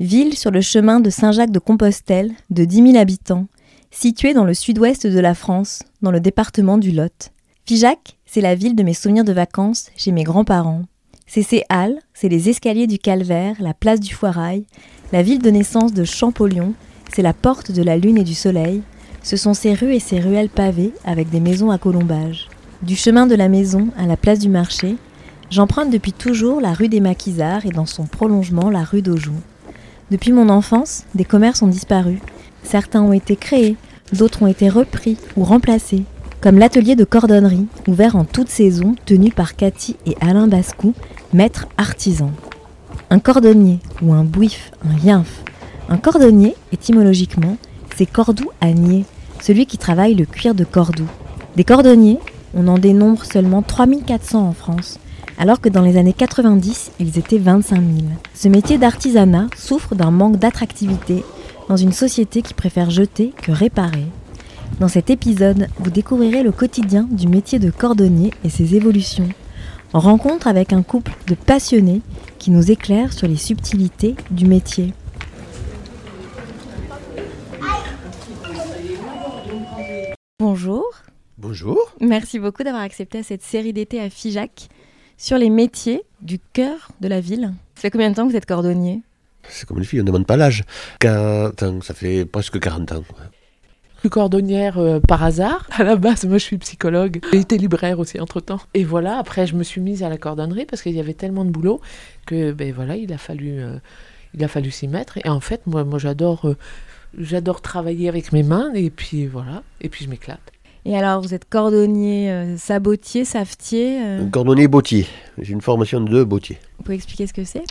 ville sur le chemin de Saint-Jacques-de-Compostelle de 10 000 habitants, située dans le sud-ouest de la France, dans le département du Lot. Figeac, c'est la ville de mes souvenirs de vacances chez mes grands-parents. C'est ses halles, c'est les escaliers du Calvaire, la place du Foirail, la ville de naissance de Champollion, c'est la porte de la lune et du soleil, ce sont ces rues et ces ruelles pavées avec des maisons à colombages. Du chemin de la maison à la place du marché, j'emprunte depuis toujours la rue des Maquisards et dans son prolongement la rue d'Aujoux. Depuis mon enfance, des commerces ont disparu. Certains ont été créés, d'autres ont été repris ou remplacés, comme l'atelier de cordonnerie, ouvert en toute saison, tenu par Cathy et Alain Bascou, maîtres artisans. Un cordonnier ou un bouif, un yinf. Un cordonnier, étymologiquement, c'est cordou à celui qui travaille le cuir de Cordoue. Des cordonniers, on en dénombre seulement 3400 en France, alors que dans les années 90, ils étaient 25 000. Ce métier d'artisanat souffre d'un manque d'attractivité dans une société qui préfère jeter que réparer. Dans cet épisode, vous découvrirez le quotidien du métier de cordonnier et ses évolutions. En rencontre avec un couple de passionnés qui nous éclairent sur les subtilités du métier. Bonjour. Bonjour. Merci beaucoup d'avoir accepté cette série d'été à Figeac sur les métiers du cœur de la ville. Ça fait combien de temps que vous êtes cordonnier? C'est comme les filles, on ne demande pas l'âge. 40 ans, ça fait presque 40 ans. Je suis cordonnière euh, par hasard. À la base, moi, je suis psychologue. J'ai été libraire aussi entre-temps. Et voilà, après, je me suis mise à la cordonnerie parce qu'il y avait tellement de boulot que, ben voilà, il a fallu, euh, il a fallu s'y mettre. Et en fait, moi, moi j'adore, euh, j'adore travailler avec mes mains. Et puis voilà, et puis je m'éclate. Et alors, vous êtes cordonnier, euh, sabotier, savetier euh, Cordonnier bottier. J'ai une formation de bottier. Vous pouvez expliquer ce que c'est?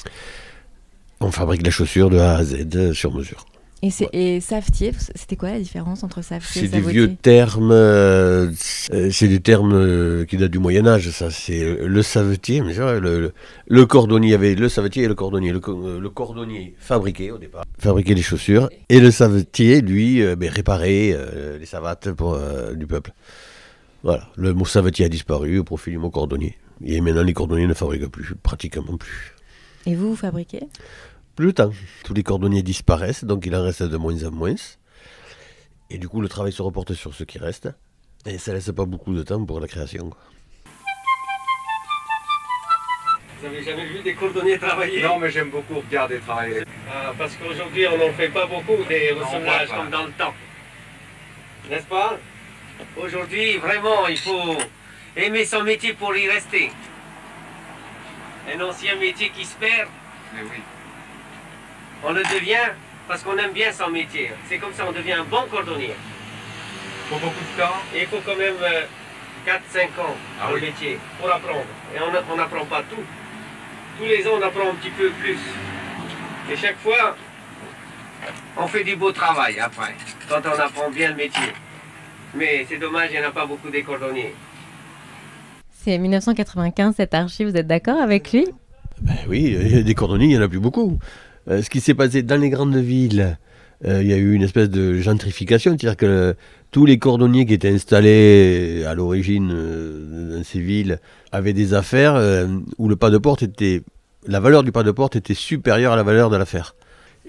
On fabrique la chaussure de A à Z euh, sur mesure. Et, c'est- et savetier, c'était quoi la différence entre savetier et C'est des vieux termes, euh, euh, c'est des termes euh, qui datent du Moyen Âge, ça. C'est le savetier, mais vrai, le, le, cordonnier, il y avait le savetier et le cordonnier. Le, co- le cordonnier fabriquait au départ, fabriquait les chaussures, et le savetier, lui, euh, ben, réparait euh, les savates pour, du peuple. Voilà, le mot savetier a disparu au profit du mot cordonnier. Et maintenant, les cordonniers ne fabriquent plus, pratiquement plus. Et vous, vous fabriquez? Plus le temps. Tous les cordonniers disparaissent, donc il en reste de moins en moins. Et du coup, le travail se reporte sur ceux qui restent. Et ça laisse pas beaucoup de temps pour la création. quoi. Vous avez jamais vu des cordonniers travailler? Non, mais j'aime beaucoup regarder travailler. Ah, Parce qu'aujourd'hui, on n'en fait pas beaucoup des ressemblages comme dans le temps. N'est-ce pas? Aujourd'hui, vraiment, il faut aimer son métier pour y rester. Un ancien métier qui se perd, Mais oui. On le devient parce qu'on aime bien son métier. C'est comme ça, on devient un bon cordonnier. Faut beaucoup de temps. Et il faut quand même 4-5 ans Ah oui. métier pour apprendre. Et on n'apprend pas tout. Tous les ans, on apprend un petit peu plus. Et chaque fois, on fait du beau travail après, quand on apprend bien le métier. Mais c'est dommage, il n'y en a pas beaucoup des cordonniers. C'est 1995, cette archive, vous êtes d'accord avec lui? Ben oui, il des cordonniers, il n'y en a plus beaucoup. Euh, ce qui s'est passé dans les grandes villes, euh, il y a eu une espèce de gentrification, c'est-à-dire que euh, tous les cordonniers qui étaient installés à l'origine dans ces villes avaient des affaires où le pas de porte était. La valeur du pas de porte était supérieure à la valeur de l'affaire.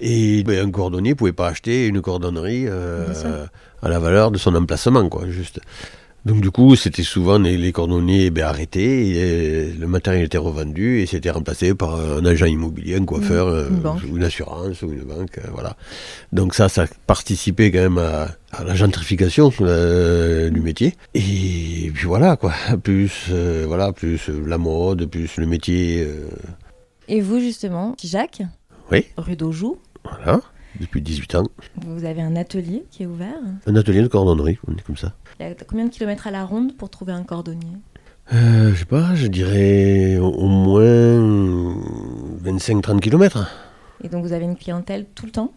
Et ben, un cordonnier ne pouvait pas acheter une cordonnerie à la valeur de son emplacement, quoi, juste. Donc du coup, c'était souvent les, les cordonniers ben, arrêtés, et le matériel était revendu et c'était remplacé par un agent immobilier, un coiffeur, Mmh, euh, une assurance ou une banque, euh, voilà. Donc ça, ça participait quand même à, à la gentrification euh, du métier. Et puis voilà quoi, plus euh, voilà, plus euh, la mode, plus le métier, euh, Et vous, justement, Jacques, oui, rue d'Aujoux, voilà, depuis 18 ans. vous avez un atelier qui est ouvert? Un atelier de cordonnerie, on est comme ça. Combien de kilomètres à la ronde pour trouver un cordonnier Euh, je sais pas, je dirais au, au moins 25-30 km. Et donc vous avez une clientèle tout le temps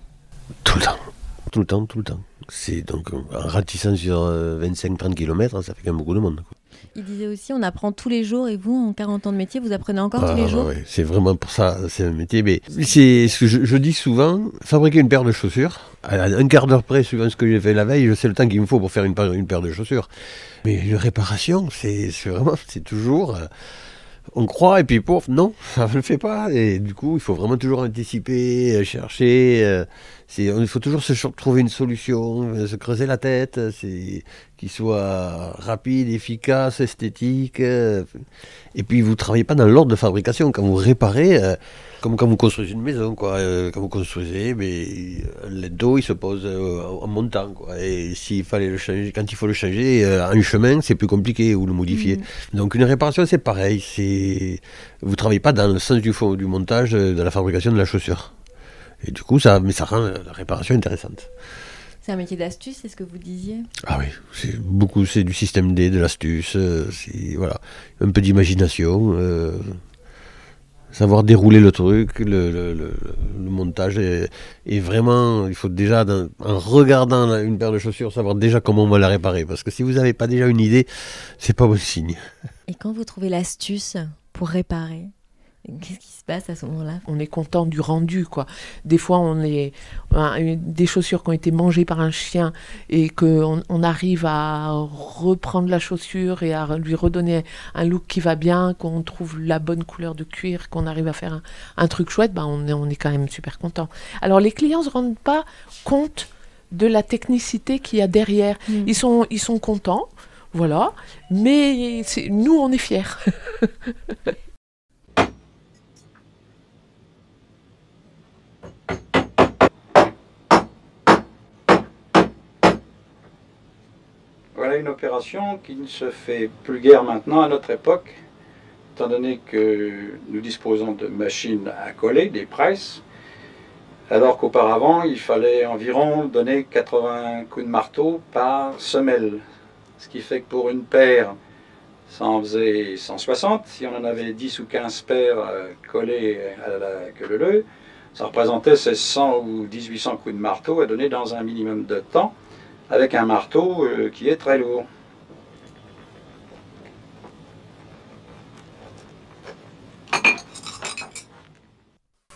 Tout le temps. Tout le temps, tout le temps. C'est donc en ratissant sur 25-30 km, ça fait quand même beaucoup de monde. quoi. Il disait aussi, on apprend tous les jours, et vous, en 40 ans de métier, vous apprenez encore Ah, tous les ouais, jours ouais, C'est vraiment pour ça, c'est un métier. Mais c'est ce que je, je dis souvent fabriquer une paire de chaussures, à un quart d'heure près, suivant ce que j'ai fait la veille, je sais le temps qu'il me faut pour faire une paire, une paire de chaussures. Mais une réparation, c'est c'est vraiment, c'est toujours. euh, on croit et puis pouf, non, ça ne le fait pas. Et du coup, il faut vraiment toujours anticiper, euh, chercher. euh, il faut toujours se trouver une solution, euh, se creuser la tête, qui soit rapide, efficace, esthétique. et puis vous travaillez pas dans l'ordre de fabrication. Quand vous réparez, comme quand vous construisez une maison, quoi. euh, quand vous construisez, mais un lait d'eau, il se pose euh, en montant, quoi. Et s'il fallait le changer, quand il faut le changer euh, en chemin, c'est plus compliqué ou le modifier. Donc une réparation, c'est pareil. C'est vous travaillez pas dans le sens du fond du montage euh, de la fabrication de la chaussure. Et du coup, ça, mais ça rend la réparation intéressante. C'est un métier d'astuce, c'est ce que vous disiez? Ah oui, c'est beaucoup, c'est du système D, de l'astuce, euh, c'est voilà, un peu d'imagination, euh, savoir dérouler le truc, le, montage et, vraiment, il faut déjà, en regardant une paire de chaussures, savoir déjà comment on va la réparer, parce que si vous n'avez pas déjà une idée, c'est pas bon signe. Et quand vous trouvez l'astuce pour réparer, qu'est-ce qui se passe à ce moment-là? On est content du rendu, quoi. Des fois, on est des chaussures qui ont été mangées par un chien et qu'on on arrive à reprendre la chaussure et à lui redonner un look qui va bien, qu'on trouve la bonne couleur de cuir, qu'on arrive à faire un, un truc chouette, ben on, est, on est quand même super content. Alors, les clients se rendent pas compte de la technicité qu'il y a derrière. Mm. Ils, sont, ils sont contents, voilà, mais nous, on est fiers. Voilà une opération qui ne se fait plus guère maintenant à notre époque, étant donné que nous disposons de machines à coller, des presses, alors qu'auparavant il fallait environ donner 80 coups de marteau par semelle. Ce qui fait que pour une paire, ça en faisait 160. Si on en avait 10 ou 15 paires euh, collées à la queue leu, ça représentait 1600 ou 1800 coups de marteau à donner dans un minimum de temps avec un marteau euh, qui est très lourd.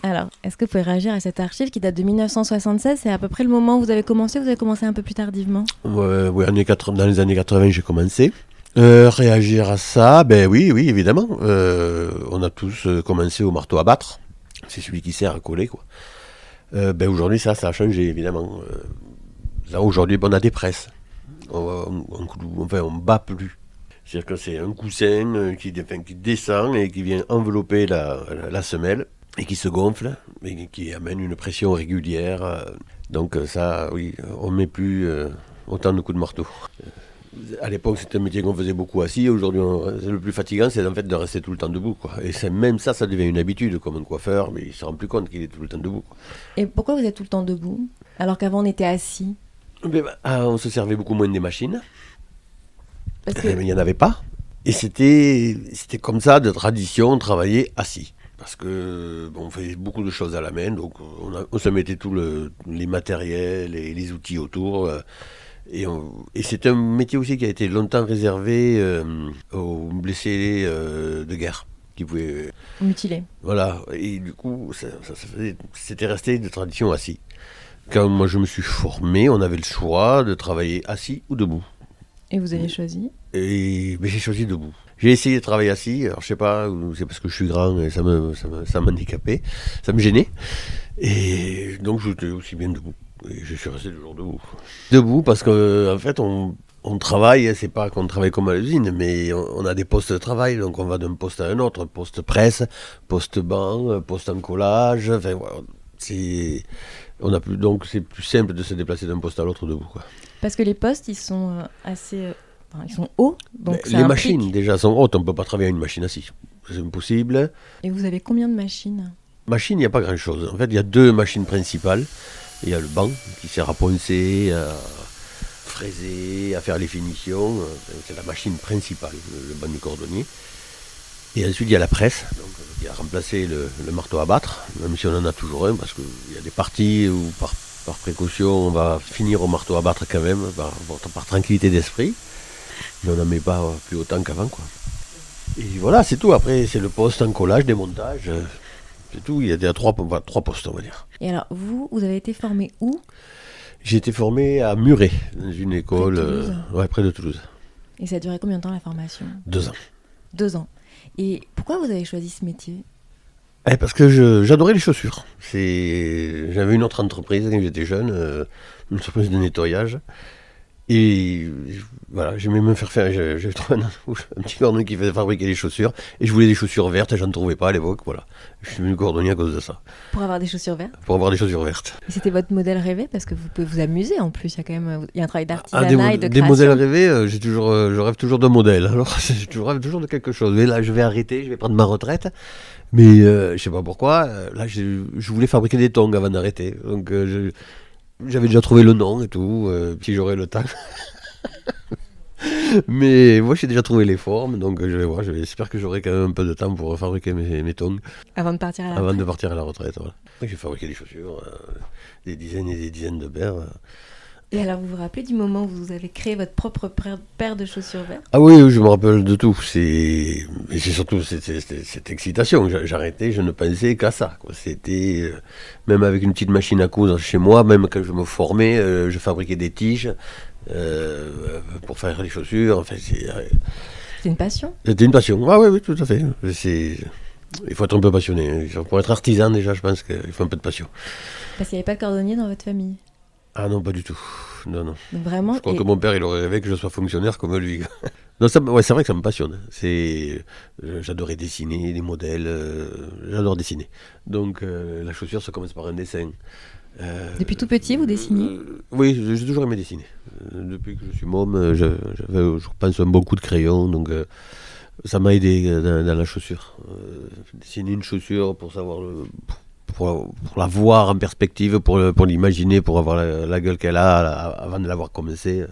Alors, est-ce que vous pouvez réagir à cette archive qui date de 1976 C'est à peu près le moment où vous avez commencé Vous avez commencé un peu plus tardivement? 80 dans les années 80, j'ai commencé. Euh, réagir à ça, ben oui, oui, évidemment. Euh, on a tous commencé au marteau à battre. C'est celui qui sert à coller, quoi. Euh, ben aujourd'hui, ça, ça a changé, évidemment. Là, aujourd'hui, ben, on a des presses. On, on, bat plus. C'est-à-dire que c'est un coussin euh, qui, descend et qui vient envelopper la, semelle et qui se gonfle et qui amène une pression régulière. euh. Donc euh, ça, oui, on met plus autant de coups de marteau. À l'époque, c'était un métier qu'on faisait beaucoup assis. Aujourd'hui, le plus fatigant, c'est en fait de rester tout le temps debout. Et c'est- même ça, ça devient une habitude, comme un coiffeur, mais il ne se rend plus compte qu'il est tout le temps debout. Et pourquoi vous êtes tout le temps debout Alors qu'avant on était assis? Mais, bah, ah, on se servait beaucoup moins des machines. Parce que mais il n'y en avait pas. Et c'était c'était comme ça, de tradition, on travaillait assis. Parce que bon, on faisait beaucoup de choses à la main, donc on, a- on se mettait tous le, les matériels et les outils autour. euh, et c'est un métier aussi qui a été longtemps réservé euh, aux blessés euh, de guerre. Qui pouvaient, mutilé. voilà, et du coup, ça, ça- ça faisait- c'était resté de tradition assis. Quand moi je me suis formé, on avait le choix de travailler assis ou debout. Et vous avez choisi Et mais j'ai choisi debout. J'ai essayé de travailler assis, alors je sais pas, c'est parce que je suis grand et ça me, ça me, ça m'handicapait, ça me gênait. Et donc j'étais aussi bien debout. Et je suis resté toujours debout. Debout parce que en fait on, on travaille, c'est pas qu'on travaille comme à l'usine, mais on, on a des postes de travail, donc on va d'un poste à un autre, poste presse, poste banc, poste en collage, enfin voilà, c'est on a plus donc c'est plus simple de se déplacer d'un poste à l'autre debout quoi. Parce que les postes, ils sont euh, assez. euh, enfin, ils sont hauts. Donc les implique- machines déjà sont hautes, on ne peut pas travailler à une machine assise. C'est impossible. Et vous avez combien de machines? Machine, il n'y a pas grand-chose. En fait, il y a deux machines principales. Il y a le banc qui sert à poncer, à fraiser, à faire les finitions. Euh, C'est la machine principale, le, le banc du cordonnier. Et ensuite, il y a la presse, donc, euh, qui a remplacé le, le marteau à battre, même si on en a toujours un, parce qu'il y a des parties où par, par précaution, on va finir au marteau à battre quand même, par, par- tranquillité d'esprit. Mais on n'en met pas euh, plus autant qu'avant, quoi. Et voilà, c'est tout. Après, c'est le poste en collage, démontage. euh, C'est tout. Il y a, a trois, trois postes, on va dire. Et alors, vous, vous avez été formé où? J'ai été formé à Muret, dans une école Près de Toulouse euh, ouais, près de Toulouse. Et ça a duré combien de temps la formation? Deux ans. Deux ans. Et pourquoi vous avez choisi ce métier? Eh, parce que j'adorais les chaussures. J'avais une autre entreprise quand j'étais jeune, euh, une entreprise de nettoyage. Et voilà, j'aimais me faire faire. j'ai- trouvé un, un petit cordonnier qui faisait fabriquer des chaussures. Et je voulais des chaussures vertes et j'en trouvais pas à l'époque. Voilà. Je suis devenu cordonnier à cause de ça. Pour avoir des chaussures vertes Pour avoir des chaussures vertes. Et c'était votre modèle rêvé parce que vous pouvez vous amuser en plus. Il y a quand même il y a un travail Ah, d'artisanat des, mo- et de des création. modèles rêvés, euh, j'ai toujours, euh, je rêve toujours de modèles. Alors, je rêve toujours de quelque chose. Mais là, je vais arrêter, je vais prendre ma retraite. Mais euh, je sais pas pourquoi. euh, là, je voulais fabriquer des tongs avant d'arrêter. Donc, euh, je- j'avais déjà trouvé le nom et tout. euh, si j'aurais le temps. Mais moi, j'ai déjà trouvé les formes. Donc, je vais voir. J'espère que j'aurai quand même un peu de temps pour fabriquer mes, mes tongs Avant de partir à la avant retraite. de partir à la retraite. Voilà. J'ai fabriqué des chaussures, euh, des dizaines et des dizaines de paires. euh. Et alors, vous vous rappelez du moment où vous avez créé votre propre paire- de chaussures vertes? Ah oui, je me rappelle de tout. C'est, surtout cette, cette- cette excitation. J'a- J'arrêtais, je ne pensais qu'à ça. C'était euh, même avec une petite machine à coudre chez moi, même quand je me formais, euh, je fabriquais des tiges euh, pour faire les chaussures. Enfin, c'est- C'est une passion? c'était une passion. Ah oui, oui, tout à fait. C'est, il faut être un peu passionné. Pour être artisan, déjà, je pense qu'il faut un peu de passion. Parce qu'il n'y avait pas de cordonnier dans votre famille? Ah non, pas du tout. Non, non. Vraiment. Je crois et- que mon père, il aurait rêvé que je sois fonctionnaire comme lui. non, ça, ouais, c'est vrai que ça me passionne. C'est, euh, j'adorais dessiner des modèles. euh, j'adore dessiner. Donc, euh, la chaussure, ça commence par un dessin. Euh, Depuis tout petit, vous dessinez Oui, j'ai toujours aimé dessiner. Depuis que je suis môme, je- j'avais, je pense, un bon coup de crayon. Donc, ça m'a aidé dans, dans la chaussure. Dessiner une chaussure pour savoir le- pour, pour la voir en perspective, pour, pour l'imaginer, pour avoir la, la gueule qu'elle a avant de l'avoir commencé. euh,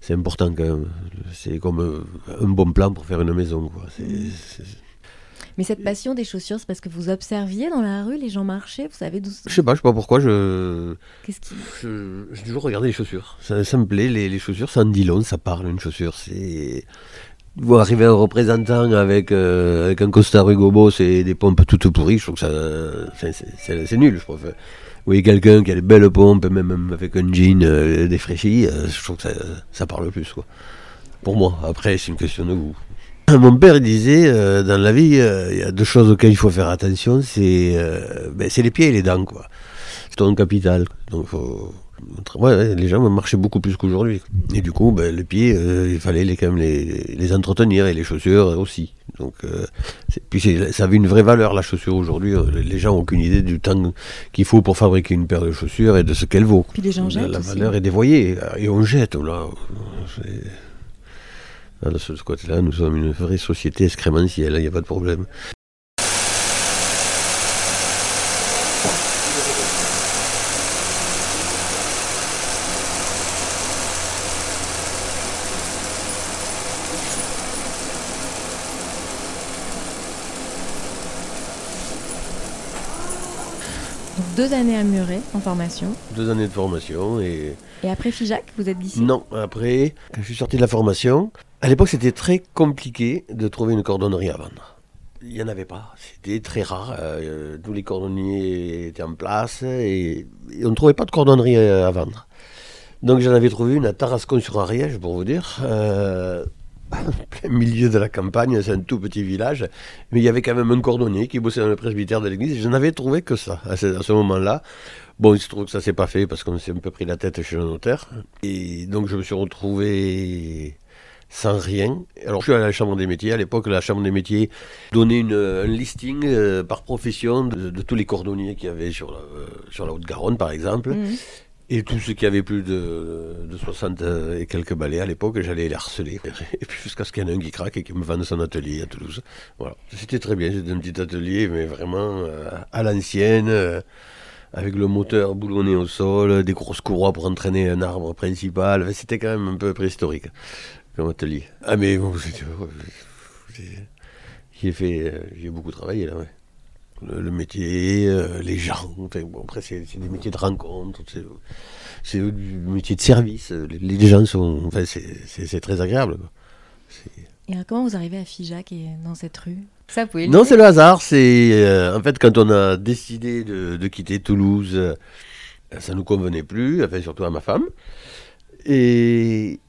C'est important quand même. C'est comme un bon plan pour faire une maison. Quoi. Mais cette passion des chaussures, c'est parce que vous observiez dans la rue les gens marcher, vous savez d'où. Je sais pas, je sais pas pourquoi. Je, Qu'est-ce qui. je, j'ai toujours regardé les chaussures. Ça, ça me plaît, les, les chaussures, ça en dit long, ça parle, une chaussure. C'est. Vous arrivez un représentant avec, euh, un costard Hugo Boss et des pompes toutes pourries, je trouve que ça. c'est, c'est- nul, je trouve. Voyez quelqu'un qui a des belles pompes, même avec un jean euh, défraîchi, euh, je trouve que ça, ça parle plus, quoi. Pour moi. Après, c'est une question de goût. Mon père disait, euh, dans la vie, euh, il y a deux choses auxquelles il faut faire attention, c'est ben, c'est les pieds et les dents, quoi. C'est ton capital. Donc, faut... ouais, les gens marchaient beaucoup plus qu'aujourd'hui. Et du coup, ben, les pieds, euh, il fallait les, quand même les, les entretenir et les chaussures aussi. Donc, euh, puis ça avait une vraie valeur, la chaussure aujourd'hui. Euh, Les gens n'ont aucune idée du temps qu'il faut pour fabriquer une paire de chaussures et de ce qu'elle vaut. Puis les gens La- jettent La aussi. valeur est dévoyée. Et on jette, là. Ah, De ce côté-là, nous sommes une vraie société excrémentielle, il n'y a pas de problème. Deux années à Muret en formation. Deux années de formation et Et après Figeac, vous êtes d'ici? Non, après, quand je suis sorti de la formation, à l'époque c'était très compliqué de trouver une cordonnerie à vendre. Il n'y en avait pas, c'était très rare. euh, tous les cordonniers étaient en place et, et on ne trouvait pas de cordonnerie euh, à vendre. Donc j'en avais trouvé une à Tarascon-sur-Ariège, pour vous dire. euh, plein milieu de la campagne, c'est un tout petit village, mais il y avait quand même un cordonnier qui bossait dans le presbytère de l'église. Je n'avais trouvé que ça à ce, moment-là. Bon, il se trouve que ça s'est pas fait parce qu'on s'est un peu pris la tête chez le notaire. Et donc je me suis retrouvé sans rien. Alors je suis allé à la Chambre des métiers. À l'époque, la Chambre des métiers donnait une- un listing euh, par profession de, tous les cordonniers qu'il y avait sur la, euh, la Haute-Garonne, par exemple. Mhm. Et tous ceux qui avaient plus de, de 60 et quelques balais à l'époque, j'allais les harceler. Et puis jusqu'à ce qu'il y en ait un qui craque et qui me vende son atelier à Toulouse. Voilà. C'était très bien, c'était un petit atelier, mais vraiment euh, à l'ancienne, euh, avec le moteur boulonné au sol, des grosses courroies pour entraîner un arbre principal. C'était quand même un peu préhistorique comme atelier. Ah mais bon, j'ai- fait, euh, j'ai beaucoup travaillé là, ouais. Le, le métier, euh, les gens. Enfin, bon, après, c'est des métiers de rencontre. C'est du métier de service. Les, les gens sont. Enfin, c'est- très agréable. Et alors, comment vous arrivez à Figeac et dans cette rue? Ça, vous pouvez Non, c'est le hasard. C'est euh, en fait quand on a décidé de, de quitter Toulouse, euh, ça nous convenait plus, enfin surtout à ma femme. Et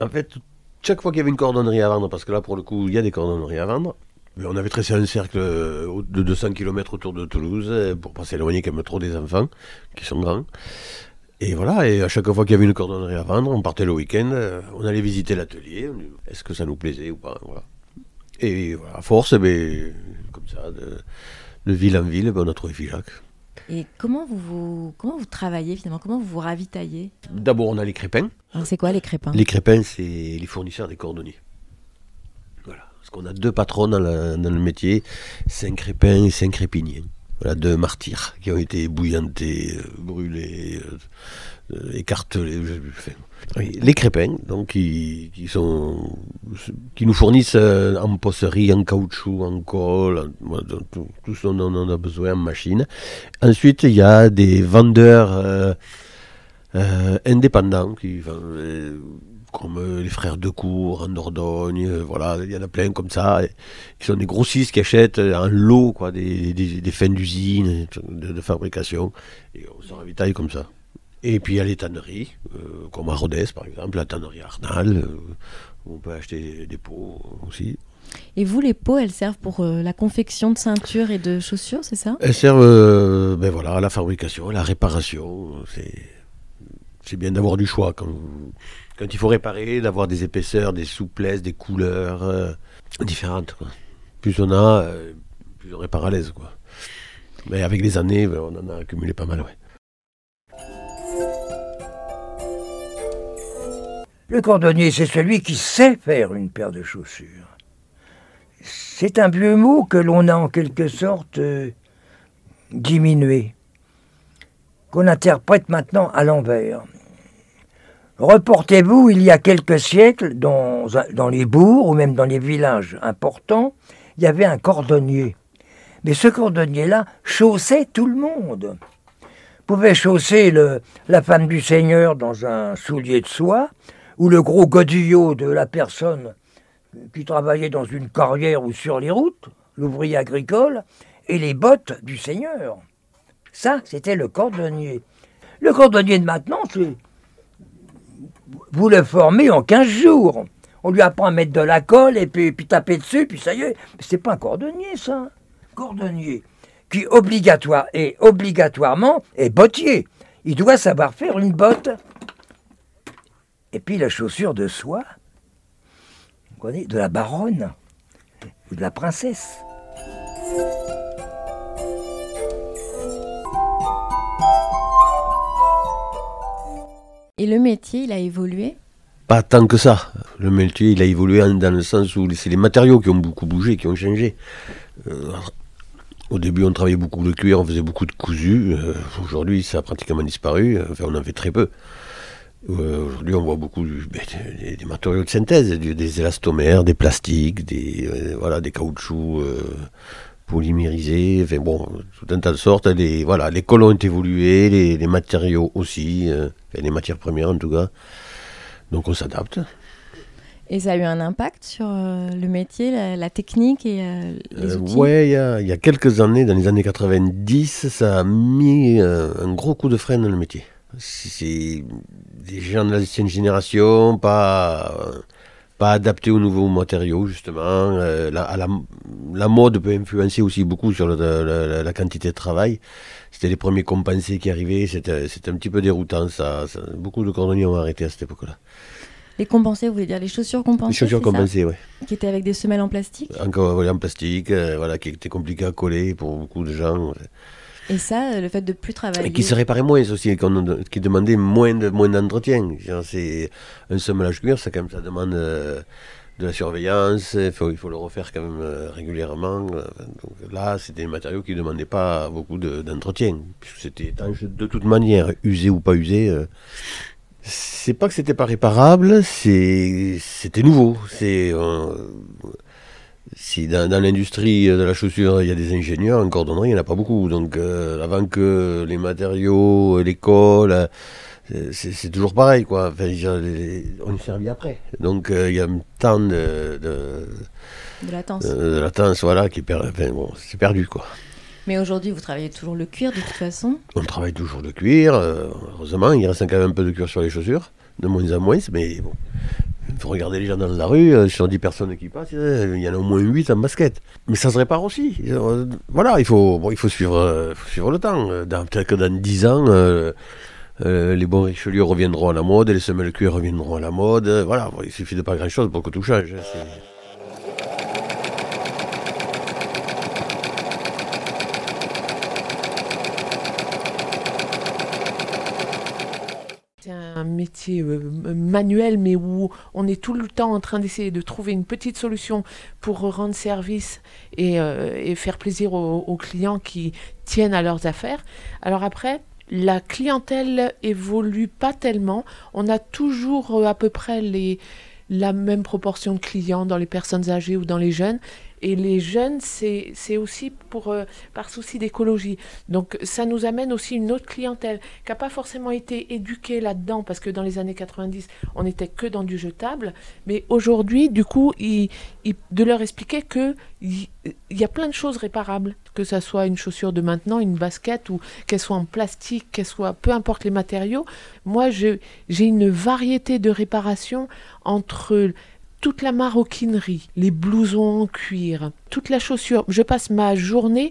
en fait, chaque fois qu'il y avait une cordonnerie à vendre, parce que là pour le coup il y a des cordonneries à vendre, on avait tracé un cercle euh, de 200 km autour de Toulouse euh, pour pas s'éloigner quand même trop des enfants qui sont grands. Et voilà, et à chaque fois qu'il y avait une cordonnerie à vendre, on partait le week-end, euh, on allait visiter l'atelier, est-ce que ça nous plaisait ou pas, voilà. Et voilà, à force, ben, comme ça, de, de ville en ville, ben, on a trouvé Figeac. Et comment vous, vous, comment vous travaillez finalement? Comment vous vous ravitaillez? D'abord, on a les crépins. Alors, c'est quoi les crépins? Les crépins, c'est les fournisseurs des cordonniers. Parce qu'on a deux patrons dans, la- dans le métier, Saint-Crépin et Saint-Crépinien. Voilà, deux martyrs qui ont été bouillantés, euh, brûlés, euh, euh, écartelés. je- enfin, oui, les crépins, donc, qui, qui sont, qui nous fournissent euh, en posserie, en caoutchouc, en colle, tout, tout ce dont on a besoin en machine. Ensuite, il y a des vendeurs euh, indépendants qui, enfin, comme euh, les frères Decour en Dordogne, euh, voilà, il y en a plein comme ça, qui sont des grossistes qui achètent euh, en lot quoi, des, des, des fins d'usine, de, de fabrication, et on se ravitaille comme ça. Et puis il y a les tanneries, euh, comme à Rodez par exemple, la tannerie Arnal, euh, où on peut acheter des, pots aussi. Et vous, les pots, elles servent pour euh, la confection de ceintures et de chaussures, c'est ça? Elles servent ben voilà, à la fabrication, à la réparation. C'est, c'est bien d'avoir du choix quand, il faut réparer, d'avoir des épaisseurs, des souplesses, des couleurs euh, différentes. Plus on a, euh, plus on répare à l'aise. Mais avec les années, ben, on en a accumulé pas mal. Ouais. Le cordonnier, c'est celui qui sait faire une paire de chaussures. C'est un vieux mot que l'on a en quelque sorte euh, diminué, qu'on interprète maintenant à l'envers. Reportez-vous, il y a quelques siècles, dans, dans les bourgs ou même dans les villages importants, il y avait un cordonnier. Mais ce cordonnier-là chaussait tout le monde. Pouvait chausser la femme du seigneur dans un soulier de soie, ou le gros godillot de la personne qui travaillait dans une carrière ou sur les routes, l'ouvrier agricole, et les bottes du seigneur. Ça, c'était le cordonnier. Le cordonnier de maintenant, c'est. Vous le formez en 15 jours. On lui apprend à mettre de la colle et puis, puis taper dessus, puis ça y est. Mais c'est pas un cordonnier, ça. Cordonnier qui obligatoire et obligatoirement est bottier. Il doit savoir faire une botte. Et puis la chaussure de soie, vous connaissez, de la baronne ou de la princesse. Et le métier, il a évolué Pas tant que ça. Le métier, il a évolué dans le sens où c'est les matériaux qui ont beaucoup bougé, qui ont changé. Euh, au début, on travaillait beaucoup le cuir, on faisait beaucoup de cousu. Euh, Aujourd'hui, ça a pratiquement disparu. Enfin, on en fait très peu. Euh, Aujourd'hui, on voit beaucoup ben, des, matériaux de synthèse, des élastomères, des plastiques, des, voilà, des caoutchoucs polymérisés. Enfin bon, tout un tas de sortes. Les, voilà, les colons ont évolué, les, les matériaux aussi, euh, enfin, les matières premières en tout cas. Donc on s'adapte. Et ça a eu un impact sur euh, le métier, la, la technique et euh, les outils? ouais, il y a, il y a quelques années, dans les années 90, ça a mis un gros coup de frein dans le métier. C'est- des gens de l'ancienne génération, pas, pas adaptés aux nouveaux matériaux, justement. Euh, la, à la, la mode peut influencer aussi beaucoup sur le- la, quantité de travail. C'était les premiers compensés qui arrivaient, c'était un petit peu déroutant. Ça, ça- beaucoup de cordonniers ont arrêté à cette époque-là. Les compensés, vous voulez dire les chaussures compensées Les chaussures compensées, ouais. Qui étaient avec des semelles en plastique Encore voilà, en plastique, euh, voilà, qui était compliqué à coller pour beaucoup de gens. Et ça, euh, le fait de plus travailler. Et qui se réparait moins aussi, qui demandait moins de moins d'entretien. C'est un semmelage cuir, ça quand même ça demande euh, de la surveillance. Il faut, le refaire quand même euh, régulièrement. là, c'était des matériaux qui ne demandaient pas beaucoup de- d'entretien, puisque c'était étanche de toute manière, usé ou pas usé. C'est pas que c'était pas réparable, c'est c'était nouveau. C'est Si dans, dans l'industrie de la chaussure, il y a des ingénieurs, en cordonnerie, il n'y en a pas beaucoup. Donc, euh, avant que les matériaux, l'école, euh, c'est toujours pareil, quoi. Enfin, les- on est servi après. Donc, euh, il y a un temps de, de, De latence. de- de latence, voilà, qui est per- enfin, bon, c'est perdu, quoi. Mais aujourd'hui, vous travaillez toujours le cuir de toute façon? On travaille toujours le cuir, euh, heureusement, il reste quand même un peu de cuir sur les chaussures, de moins en moins, mais bon. Regarder les gens dans la rue, euh, sur 10 personnes qui passent, euh, il y en a au moins 8 en basket. Mais ça se répare aussi. Euh, voilà, il faut, bon, il faut, suivre, suivre le temps. Peut-être que dans 10 ans, les bons richelieu reviendront à la mode, les semelles cuir reviendront à la mode. Voilà, il suffit de pas grand-chose pour que tout change. hein, c'est- C'est métier euh, manuel, mais où on est tout le temps en train d'essayer de trouver une petite solution pour rendre service et, euh, faire plaisir aux, aux clients qui tiennent à leurs affaires. Alors après, la clientèle évolue pas tellement. On a toujours euh, à peu près les, la même proportion de clients dans les personnes âgées ou dans les jeunes. Et les jeunes, c'est aussi pour, euh, par souci d'écologie. Donc ça nous amène aussi une autre clientèle qui n'a pas forcément été éduquée là-dedans, parce que dans les années 90, on n'était que dans du jetable. Mais aujourd'hui, du coup, il- il- de leur expliquer que il il y a plein de choses réparables, que ça soit une chaussure de maintenant, une basket, ou qu'elle soit en plastique, qu'elle soit, peu importe les matériaux. Moi, j'ai une variété de réparations entre toute la maroquinerie, les blousons en cuir, toute la chaussure. Je passe ma journée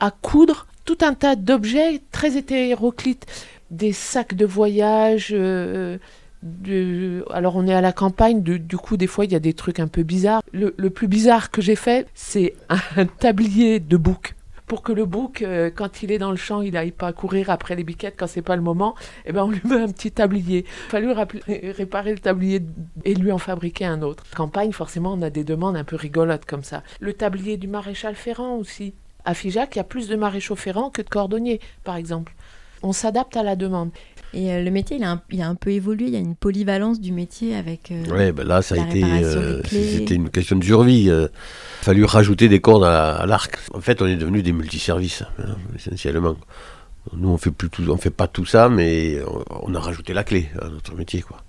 à coudre tout un tas d'objets très hétéroclites, des sacs de voyage. euh, de- alors on est à la campagne, du coup des fois il y a des trucs un peu bizarres. Le, le plus bizarre que j'ai fait, c'est un tablier de bouc. Pour que le bouc, euh, quand il est dans le champ, il n'aille pas courir après les biquettes quand c'est pas le moment, eh ben on lui met un petit tablier. Il a fallu réparer le tablier et lui en fabriquer un autre. Campagne, forcément, on a des demandes un peu rigolotes comme ça. Le tablier du maréchal Ferrand aussi. À Figeac, il y a plus de maréchaux Ferrand que de cordonniers, par exemple. On s'adapte à la demande. Et euh, le métier, il a, un, il a un peu évolué. Il y a une polyvalence du métier avec. euh, Ouais, ben là, ça a été, euh, c'était une question de survie. Il a fallu rajouter des cordes à, l'arc. En fait, on est devenu des multiservices, hein, essentiellement. Nous, on fait plus tout, on fait pas tout ça, mais on, a rajouté la clé à notre métier, quoi,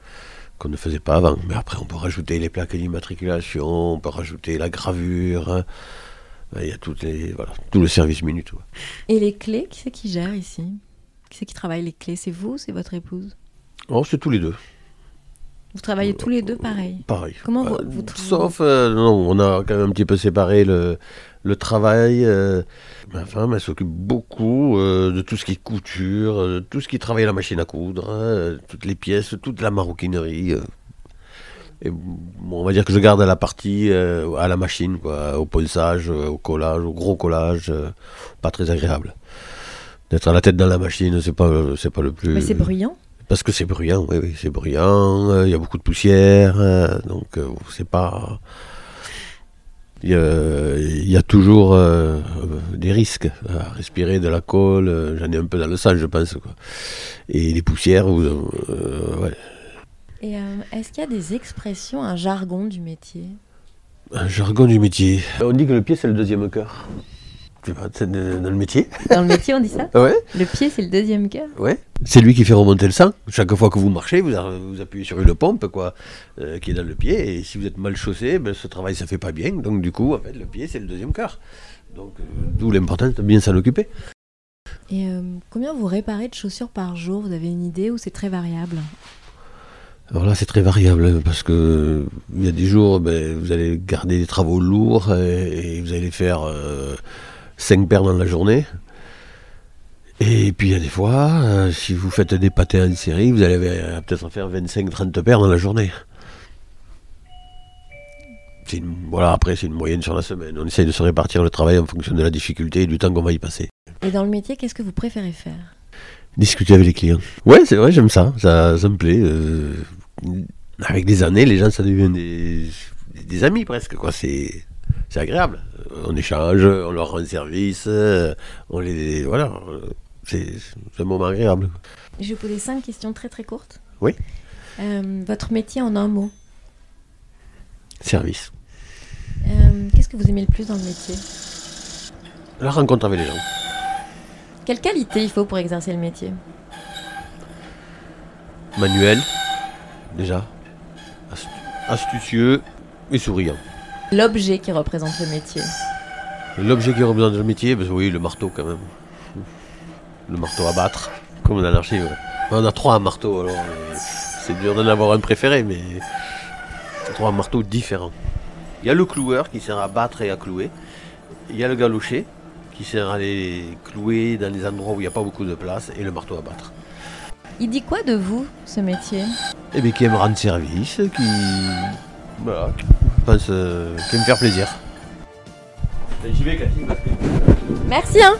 qu'on ne faisait pas avant. Mais après, on peut rajouter les plaques d'immatriculation, on peut rajouter la gravure. hein. Il y a toutes les, voilà, tout le service minute. quoi. Et les clés, qui c'est qui gère ici? Qui c'est qui travaille les clés? C'est vous ou c'est votre épouse? Oh, c'est tous les deux. Vous travaillez tous les deux pareil Pareil. Comment vous, Euh, vous Sauf, euh, non, on a quand même un petit peu séparé le, le travail. euh, ma femme, elle s'occupe beaucoup euh, de tout ce qui est couture, de tout ce qui travaille à la machine à coudre, euh, toutes les pièces, toute la maroquinerie. Et bon, on va dire que je garde la partie à la machine, quoi, au ponçage, euh, au collage, au gros collage, pas très agréable. D'être à la tête dans la machine, c'est pas, c'est pas le plus. Mais c'est bruyant. Parce que c'est bruyant, oui, oui, c'est bruyant, euh, il y a beaucoup de poussière, euh, donc euh, c'est pas... Il y, a, il y a toujours euh, euh, des risques à respirer de la colle, euh, j'en ai un peu dans le sang, je pense. Quoi. Et les poussières, vous, euh, ouais. Et euh, est-ce qu'il y a des expressions, un jargon du métier? Un jargon du métier. On dit que le pied, c'est le deuxième cœur. Dans le métier. Dans le métier, on dit ça Ouais. Le pied, c'est le deuxième cœur Ouais. C'est lui qui fait remonter le sang. Chaque fois que vous marchez, vous, a- vous appuyez sur une pompe quoi, euh, qui est dans le pied. Et si vous êtes mal chaussé, ben, ce travail ça fait pas bien. Donc du coup, en fait, le pied c'est le deuxième cœur. Donc euh, d'où l'importance de bien s'en occuper. Et euh, combien vous réparez de chaussures par jour? Vous avez une idée ou c'est très variable? Alors là, c'est très variable hein, parce que il y a des jours, ben, vous allez garder des travaux lourds et, et vous allez faire 5 paires dans la journée. Et puis il y a des fois, euh, si vous faites des pâtés en série, vous allez euh, peut-être faire 25-30 paires dans la journée. Une- voilà, après, c'est une moyenne sur la semaine. On essaye de se répartir le travail en fonction de la difficulté et du temps qu'on va y passer. Et dans le métier, qu'est-ce que vous préférez faire? Discuter avec les clients. Ouais, c'est vrai, j'aime ça. ça. Ça me plaît. euh, avec des années, les gens, ça devient des, des amis presque. quoi. C'est c'est agréable. Euh, On échange, on leur rend service, euh, on les. Voilà. euh, C'est un moment agréable. Je vais vous poser cinq questions très très courtes. Oui. Euh, votre métier en un mot. Service. Euh, qu'est-ce Qu'est-ce que vous aimez le plus dans le métier? La rencontre avec les gens. Quelle qualité il faut pour exercer le métier? Manuel, déjà. Astu- astucieux et souriant. L'objet qui représente le métier. L'objet qui représente le métier, ben oui, le marteau quand même. Le marteau à battre, comme dans l'archive. On a trois marteaux, alors euh, c'est dur d'en avoir un préféré, mais trois marteaux différents. Il y a le cloueur qui sert à battre et à clouer. Il y a le galocher qui sert à les clouer dans les endroits où il n'y a pas beaucoup de place, et le marteau à battre. Il dit quoi de vous, ce métier? Et bien qui aime rendre service, qui. Voilà, qui pense, euh, qui aime faire plaisir. J'y vais, Cathy, parce que. Merci hein